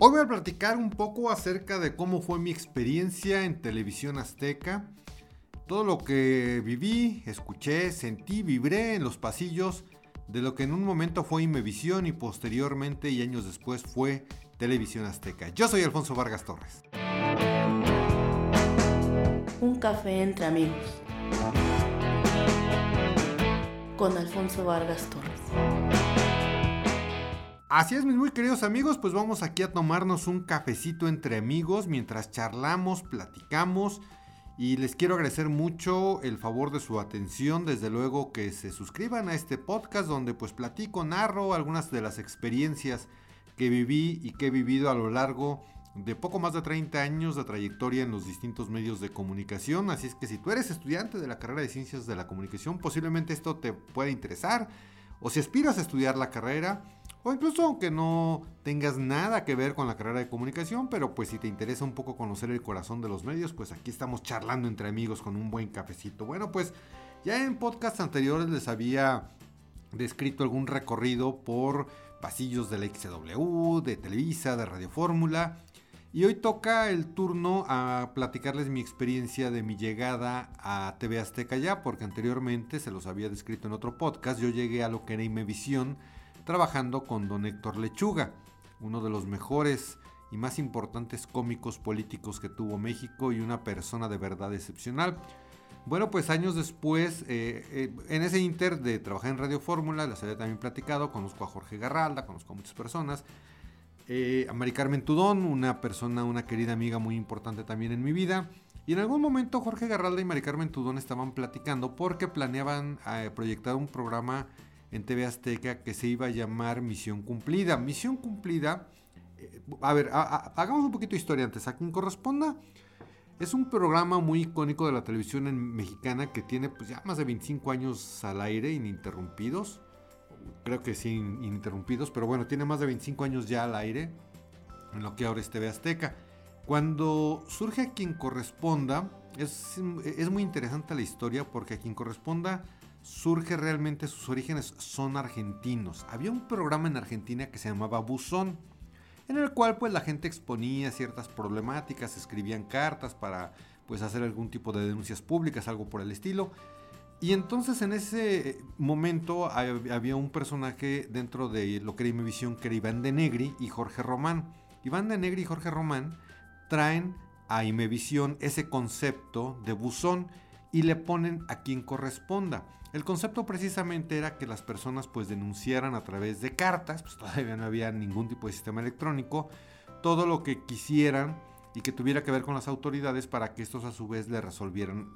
Hoy voy a platicar un poco acerca de cómo fue mi experiencia en televisión azteca, todo lo que viví, escuché, sentí, vibré en los pasillos de lo que en un momento fue Imevisión y posteriormente y años después fue Televisión Azteca. Yo soy Alfonso Vargas Torres. Un café entre amigos. Con Alfonso Vargas Torres. Así es, mis muy queridos amigos, pues vamos aquí a tomarnos un cafecito entre amigos mientras charlamos, platicamos y les quiero agradecer mucho el favor de su atención, desde luego que se suscriban a este podcast donde pues platico, narro algunas de las experiencias que viví y que he vivido a lo largo de poco más de 30 años de trayectoria en los distintos medios de comunicación, así es que si tú eres estudiante de la carrera de Ciencias de la Comunicación, posiblemente esto te pueda interesar, o si aspiras a estudiar la carrera, o incluso aunque no tengas nada que ver con la carrera de comunicación, pero pues si te interesa un poco conocer el corazón de los medios, pues aquí estamos charlando entre amigos con un buen cafecito. Bueno, pues ya en podcasts anteriores les había descrito algún recorrido por pasillos de la XW, de Televisa, de Radio Fórmula. Y hoy toca el turno a platicarles mi experiencia de mi llegada a TV Azteca ya, porque anteriormente se los había descrito en otro podcast. Yo llegué a lo que era Imevisión trabajando con don Héctor Lechuga, uno de los mejores y más importantes cómicos políticos que tuvo México y una persona de verdad excepcional. Bueno, pues años después, eh, eh, en ese inter de trabajar en Radio Fórmula, les había también platicado, conozco a Jorge Garralda, conozco a muchas personas, eh, a Mari Carmen Tudón, una persona, una querida amiga muy importante también en mi vida. Y en algún momento Jorge Garralda y Mari Carmen Tudón estaban platicando porque planeaban proyectar un programa en TV Azteca que se iba a llamar Misión Cumplida. Misión Cumplida, eh, a ver, hagamos un poquito de historia antes. A quien corresponda, es un programa muy icónico de la televisión mexicana que tiene pues ya más de 25 años al aire, ininterrumpidos. Creo que sí, ininterrumpidos, pero bueno, tiene más de 25 años ya al aire, en lo que ahora es TV Azteca. Cuando surge a quien corresponda, es, es muy interesante la historia porque a quien corresponda surge realmente, sus orígenes son argentinos. Había un programa en Argentina que se llamaba Buzón, en el cual pues la gente exponía ciertas problemáticas, escribían cartas para pues hacer algún tipo de denuncias públicas, algo por el estilo. Y entonces en ese momento había un personaje dentro de lo que era Imevisión que era Iván de Negri y Jorge Román. Iván de Negri y Jorge Román traen a Imevisión ese concepto de buzón y le ponen a quien corresponda. El concepto precisamente era que las personas pues denunciaran a través de cartas, pues todavía no había ningún tipo de sistema electrónico, todo lo que quisieran y que tuviera que ver con las autoridades para que estos a su vez le resolvieran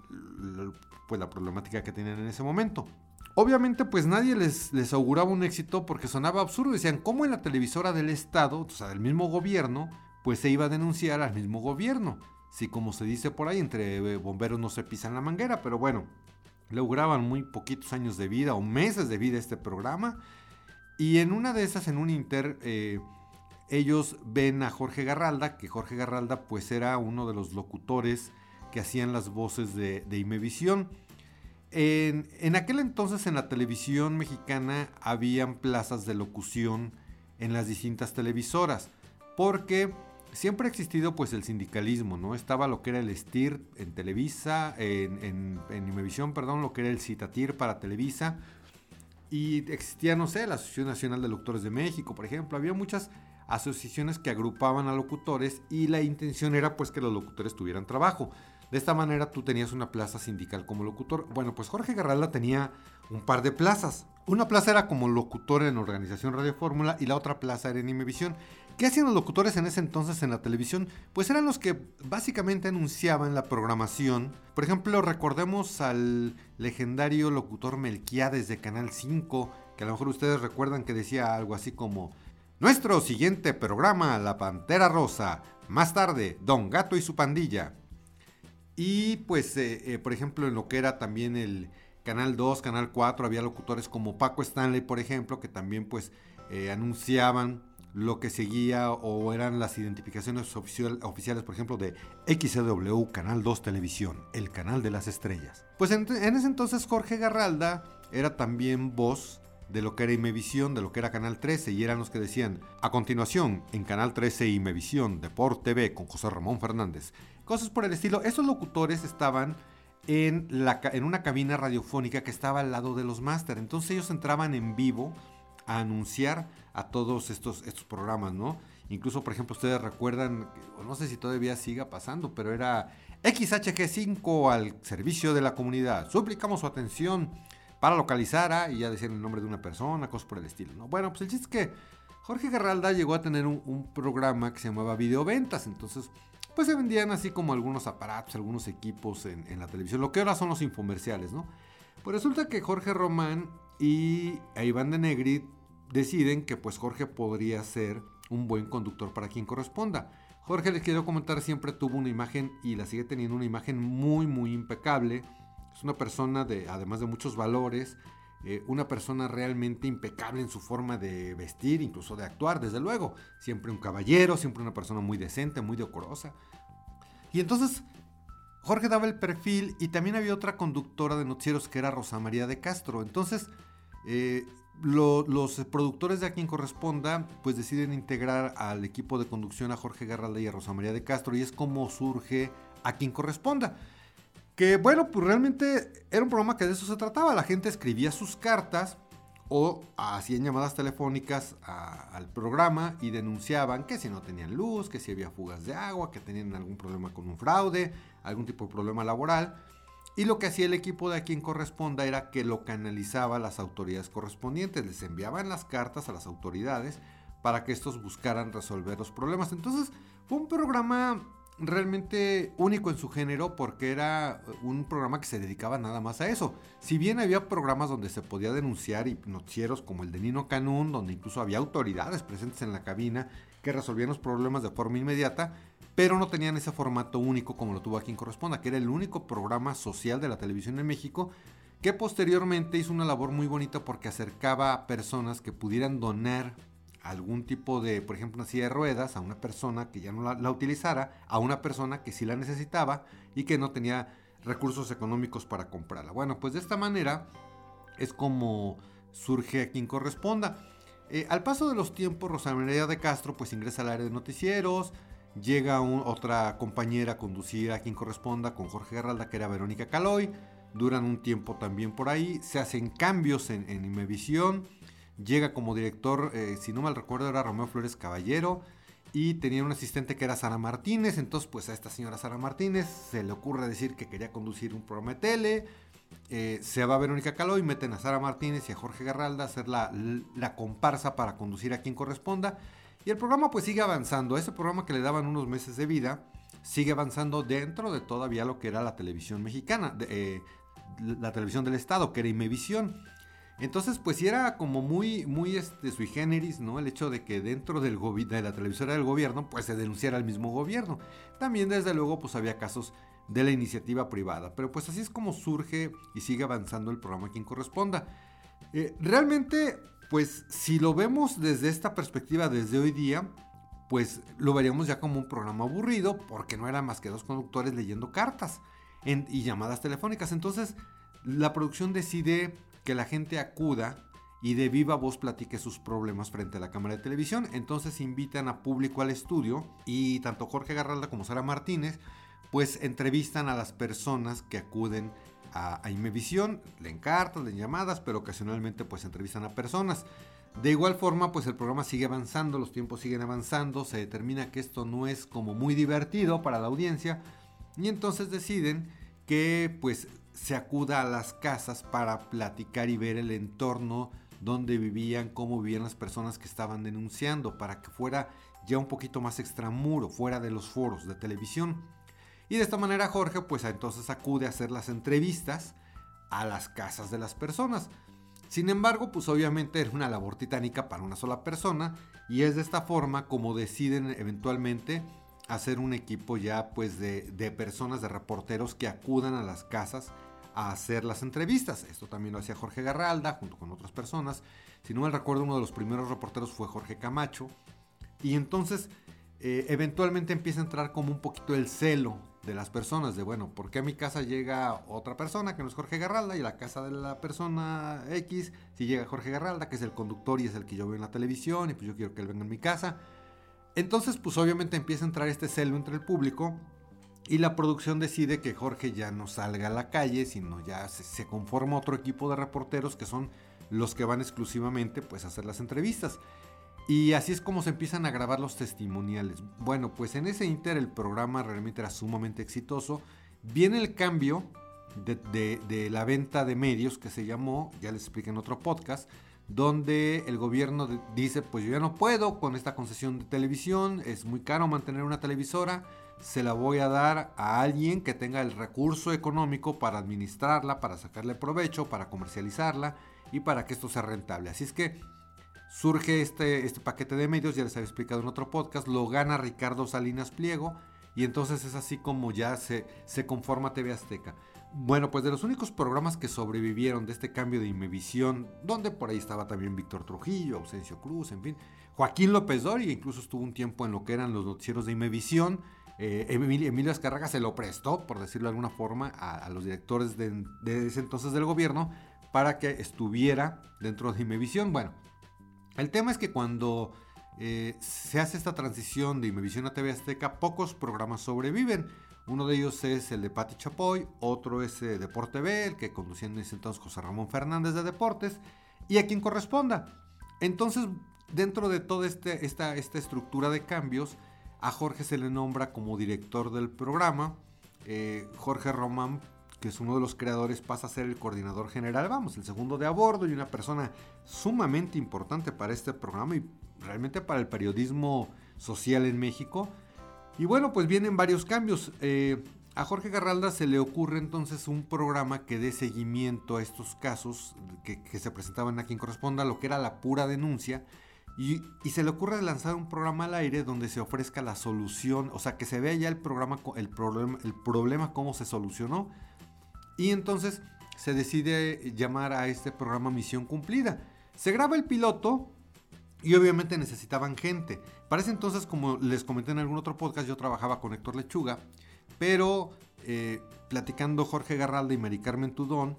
pues la problemática que tenían en ese momento. Obviamente pues nadie les, les auguraba un éxito porque sonaba absurdo, decían, ¿cómo en la televisora del Estado, o sea, del mismo gobierno, pues se iba a denunciar al mismo gobierno? Si como se dice por ahí, entre bomberos no se pisan la manguera, pero bueno, lograban muy poquitos años de vida o meses de vida este programa. Y en una de esas, en un inter, eh, ellos ven a Jorge Garralda, que Jorge Garralda pues era uno de los locutores que hacían las voces de, de Imevisión. En, en, aquel entonces en la televisión mexicana habían plazas de locución en las distintas televisoras, porque siempre ha existido pues el sindicalismo, ¿no? Estaba lo que era el STIR en Televisa, en, en, Imevisión, perdón, lo que era el Citatir para Televisa. Y existía, no sé, la Asociación Nacional de Locutores de México, por ejemplo. Había muchas asociaciones que agrupaban a locutores y la intención era pues que los locutores tuvieran trabajo. De esta manera tú tenías una plaza sindical como locutor. Bueno, pues Jorge Garralda tenía un par de plazas. Una plaza era como locutor en Organización Radio Fórmula y la otra plaza era en Imevisión. ¿Qué hacían los locutores en ese entonces en la televisión? Pues eran los que básicamente anunciaban la programación. Por ejemplo, recordemos al legendario locutor Melquiades de Canal 5, que a lo mejor ustedes recuerdan que decía algo así como Nuestro siguiente programa, La Pantera Rosa. Más tarde, Don Gato y su pandilla. Y pues, eh, eh, por ejemplo, en lo que era también el Canal 2, Canal 4, había locutores como Paco Stanley, por ejemplo, que también pues eh, anunciaban lo que seguía o eran las identificaciones oficiales, por ejemplo, de XW, Canal 2 Televisión, el canal de las estrellas. Pues en, ese entonces Jorge Garralda era también voz de lo que era Imevisión, de lo que era Canal 13, y eran los que decían, a continuación, en Canal 13 Imevisión, Deport TV, con José Ramón Fernández. Cosas por el estilo. Esos locutores estaban en, la, en una cabina radiofónica que estaba al lado de los máster. Entonces ellos entraban en vivo a anunciar a todos estos, estos programas, ¿no? Incluso, por ejemplo, ustedes recuerdan, no sé si todavía siga pasando, pero era XHG5 al servicio de la comunidad. Suplicamos su atención para localizar a, y ya decían el nombre de una persona, cosas por el estilo, ¿no? Bueno, pues el chiste es que Jorge Garralda llegó a tener un, programa que se llamaba Videoventas, entonces pues se vendían así como algunos aparatos, algunos equipos en, la televisión, lo que ahora son los infomerciales, ¿no? Pues resulta que Jorge Román y Iván de Negri deciden que pues Jorge podría ser un buen conductor para quien corresponda. Jorge, les quiero comentar, siempre tuvo una imagen y la sigue teniendo una imagen muy, muy impecable. Es una persona de, además de muchos valores, eh, una persona realmente impecable en su forma de vestir, incluso de actuar, desde luego. Siempre un caballero, siempre una persona muy decente, muy decorosa. Y entonces, Jorge daba el perfil y también había otra conductora de noticieros que era Rosa María de Castro. Entonces, eh, los productores de A quien corresponda, pues deciden integrar al equipo de conducción a Jorge Garralda y a Rosa María de Castro, y es como surge A quien corresponda. Que bueno, pues realmente era un programa que de eso se trataba. La gente escribía sus cartas o hacían llamadas telefónicas al programa y denunciaban que si no tenían luz, que si había fugas de agua, que tenían algún problema con un fraude, algún tipo de problema laboral. Y lo que hacía el equipo de a quien corresponda era que lo canalizaba a las autoridades correspondientes, les enviaban las cartas a las autoridades para que estos buscaran resolver los problemas. Entonces fue un programa realmente único en su género porque era un programa que se dedicaba nada más a eso. Si bien había programas donde se podía denunciar y noticieros como el de Nino Canún, donde incluso había autoridades presentes en la cabina que resolvían los problemas de forma inmediata, pero no tenían ese formato único como lo tuvo a quien corresponda, que era el único programa social de la televisión en México, que posteriormente hizo una labor muy bonita porque acercaba a personas que pudieran donar algún tipo de, por ejemplo, una silla de ruedas a una persona que ya no la, utilizara, a una persona que sí la necesitaba y que no tenía recursos económicos para comprarla. Bueno, pues de esta manera es como surge a quien corresponda. Eh, al paso de los tiempos, Rosa María de Castro pues ingresa al área de noticieros, Llega otra compañera a conducir a quien corresponda con Jorge Garralda, que era Verónica Caloy. Duran un tiempo también por ahí. Se hacen cambios en, en Imevisión. Llega como director, eh, si no mal recuerdo, era Romeo Flores Caballero. Y tenía un asistente que era Sara Martínez. Entonces, pues a esta señora Sara Martínez se le ocurre decir que quería conducir un programa de tele. Eh, se va Verónica Caloy, meten a Sara Martínez y a Jorge Garralda a hacer la, la comparsa para conducir a quien corresponda. Y el programa pues sigue avanzando. Ese programa que le daban unos meses de vida sigue avanzando dentro de todavía lo que era la televisión mexicana, eh, la televisión del Estado, que era Imevisión. Entonces, pues sí era como muy, muy este, sui generis, ¿no? El hecho de que dentro del de la televisora del gobierno, pues se denunciara al mismo gobierno. También, desde luego, pues había casos de la iniciativa privada. Pero pues así es como surge y sigue avanzando el programa quien corresponda. Eh, realmente pues si lo vemos desde esta perspectiva, desde hoy día, pues lo veríamos ya como un programa aburrido, porque no eran más que dos conductores leyendo cartas y llamadas telefónicas. Entonces, la producción decide que la gente acuda y de viva voz platique sus problemas frente a la cámara de televisión. Entonces invitan a público al estudio y tanto Jorge Garralda como Sara Martínez pues entrevistan a las personas que acuden a, a Imevisión, leen cartas, leen llamadas, pero ocasionalmente pues entrevistan a personas. De igual forma, pues el programa sigue avanzando, los tiempos siguen avanzando, se determina que esto no es como muy divertido para la audiencia y entonces deciden que pues se acuda a las casas para platicar y ver el entorno donde vivían, cómo vivían las personas que estaban denunciando, para que fuera ya un poquito más extramuro, fuera de los foros de televisión. Y de esta manera Jorge pues entonces acude a hacer las entrevistas a las casas de las personas. Sin embargo, pues obviamente era una labor titánica para una sola persona y es de esta forma como deciden eventualmente hacer un equipo ya pues de, personas, de reporteros que acudan a las casas a hacer las entrevistas. Esto también lo hacía Jorge Garralda junto con otras personas. Si no me recuerdo, uno de los primeros reporteros fue Jorge Camacho. Y entonces eh, eventualmente empieza a entrar como un poquito el celo de las personas, de bueno, ¿por qué a mi casa llega otra persona que no es Jorge Garralda y a la casa de la persona X si llega Jorge Garralda, que es el conductor y es el que yo veo en la televisión y pues yo quiero que él venga en mi casa? Entonces pues obviamente empieza a entrar este celo entre el público y la producción decide que Jorge ya no salga a la calle, sino ya se, conforma otro equipo de reporteros que son los que van exclusivamente pues a hacer las entrevistas. Y así es como se empiezan a grabar los testimoniales. Bueno, pues en ese inter el programa realmente era sumamente exitoso. Viene el cambio de, la venta de medios que se llamó, ya les expliqué en otro podcast, donde el gobierno dice, pues yo ya no puedo con esta concesión de televisión, es muy caro mantener una televisora, se la voy a dar a alguien que tenga el recurso económico para administrarla, para sacarle provecho, para comercializarla y para que esto sea rentable. Así es que surge este, este paquete de medios, ya les había explicado en otro podcast, lo gana Ricardo Salinas Pliego y entonces es así como ya se, se conforma TV Azteca. Bueno, pues de los únicos programas que sobrevivieron de este cambio de Imevisión, donde por ahí estaba también Víctor Trujillo, Ausencio Cruz, en fin, Joaquín López Dori, incluso estuvo un tiempo en lo que eran los noticieros de Imevisión. Eh, Emilio, Emilio se lo prestó, por decirlo de alguna forma, a, los directores de, ese entonces del gobierno para que estuviera dentro de Imevisión. Bueno, el tema es que cuando eh, se hace esta transición de Imevisión a TV Azteca, pocos programas sobreviven. Uno de ellos es el de Patti Chapoy, otro es eh, Deporte B, el que conducía en ese entonces José Ramón Fernández de Deportes, y a quien corresponda. Entonces, dentro de toda este, esta estructura de cambios, a Jorge se le nombra como director del programa. Eh, Jorge Román que es uno de los creadores, pasa a ser el coordinador general, vamos, el segundo de a bordo y una persona sumamente importante para este programa y realmente para el periodismo social en México. Y bueno, pues vienen varios cambios. Eh, a Jorge Garralda se le ocurre entonces un programa que dé seguimiento a estos casos que, se presentaban a quien corresponda, lo que era la pura denuncia. Y, se le ocurre lanzar un programa al aire donde se ofrezca la solución, o sea, que se vea ya el programa, el problema, el problema cómo se solucionó y entonces se decide llamar a este programa Misión Cumplida. Se graba el piloto y obviamente necesitaban gente. Para ese entonces, como les comenté en algún otro podcast, yo trabajaba con Héctor Lechuga, pero eh, platicando Jorge Garralda y Mari Carmen Tudón,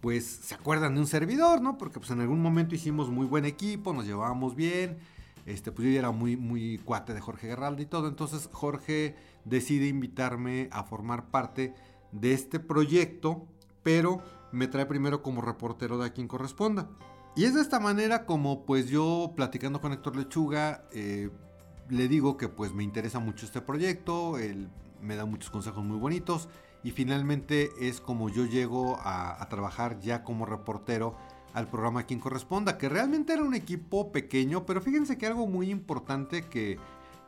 pues se acuerdan de un servidor, ¿no? Porque pues en algún momento hicimos muy buen equipo, nos llevábamos bien, este, pues yo era muy, muy cuate de Jorge Garralda y todo, entonces Jorge decide invitarme a formar parte de este proyecto, pero me trae primero como reportero de quien corresponda. Y es de esta manera como pues yo platicando con Héctor Lechuga eh, le digo que pues me interesa mucho este proyecto, él me da muchos consejos muy bonitos y finalmente es como yo llego a, trabajar ya como reportero al programa quien corresponda, que realmente era un equipo pequeño, pero fíjense que algo muy importante que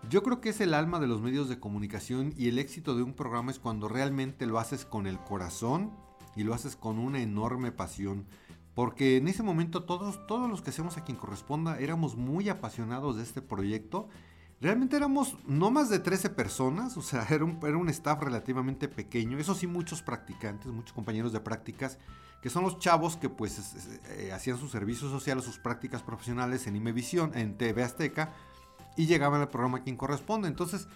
yo creo que es el alma de los medios de comunicación y el éxito de un programa es cuando realmente lo haces con el corazón y lo haces con una enorme pasión. Porque en ese momento todos, todos los que hacemos a quien corresponda éramos muy apasionados de este proyecto. Realmente éramos no más de 13 personas, o sea, era un, era un staff relativamente pequeño. Eso sí, muchos practicantes, muchos compañeros de prácticas, que son los chavos que pues eh, hacían su servicio social sus prácticas profesionales en Imevisión, en TV Azteca y llegaban al programa quien corresponde. Entonces,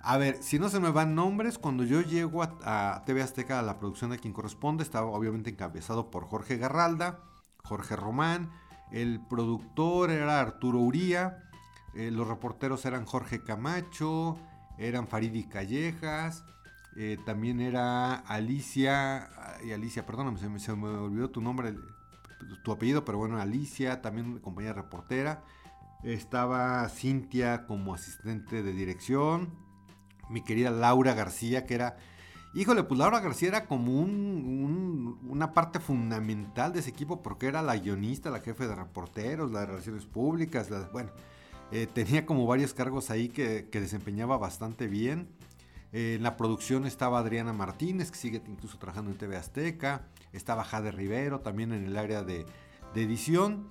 a ver, si no se me van nombres, cuando yo llego a, TV Azteca a la producción de quien corresponde, estaba obviamente encabezado por Jorge Garralda, Jorge Román, el productor era Arturo Uría, eh, los reporteros eran Jorge Camacho, eran Faridi Callejas, eh, también era Alicia, y Alicia, perdóname, se me, olvidó tu nombre, tu apellido, pero bueno, Alicia, también compañía reportera. Estaba Cintia como asistente de dirección. Mi querida Laura García, que era... Híjole, pues Laura García era como una parte fundamental de ese equipo porque era la guionista, la jefe de reporteros, la de relaciones públicas, bueno, eh, tenía como varios cargos ahí que, desempeñaba bastante bien. Eh, en la producción estaba Adriana Martínez, que sigue incluso trabajando en TV Azteca. Estaba Jade Rivero, también en el área de, edición.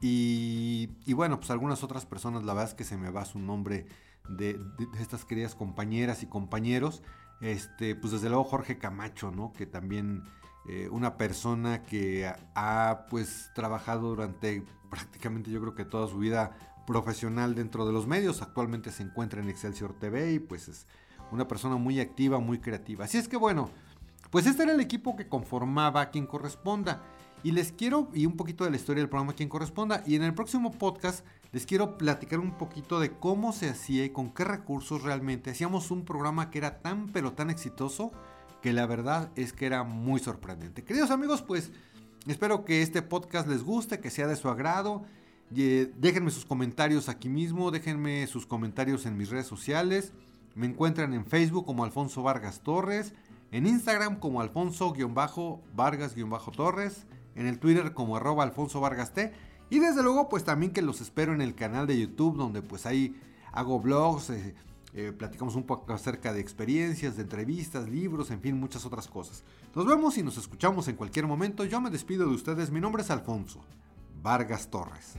Y, bueno, pues algunas otras personas, la verdad es que se me va su nombre de, estas queridas compañeras y compañeros. Este, pues desde luego Jorge Camacho, ¿no? Que también eh, una persona que ha pues trabajado durante prácticamente yo creo que toda su vida profesional dentro de los medios. Actualmente se encuentra en Excelsior TV y pues es una persona muy activa, muy creativa. Así es que bueno, pues este era el equipo que conformaba a quien corresponda. Y les quiero, y un poquito de la historia del programa quien corresponda. Y en el próximo podcast les quiero platicar un poquito de cómo se hacía y con qué recursos realmente hacíamos un programa que era tan pero tan exitoso que la verdad es que era muy sorprendente. Queridos amigos, pues espero que este podcast les guste, que sea de su agrado. Eh, déjenme sus comentarios aquí mismo, déjenme sus comentarios en mis redes sociales. Me encuentran en Facebook como Alfonso Vargas Torres, en Instagram como Alfonso-Vargas-Torres, en el Twitter como arroba Alfonso Vargas. Y desde luego pues también que los espero en el canal de YouTube donde pues ahí hago blogs, eh, eh, platicamos un poco acerca de experiencias, de entrevistas, libros, en fin, muchas otras cosas. Nos vemos y nos escuchamos en cualquier momento. Yo me despido de ustedes. Mi nombre es Alfonso Vargas Torres.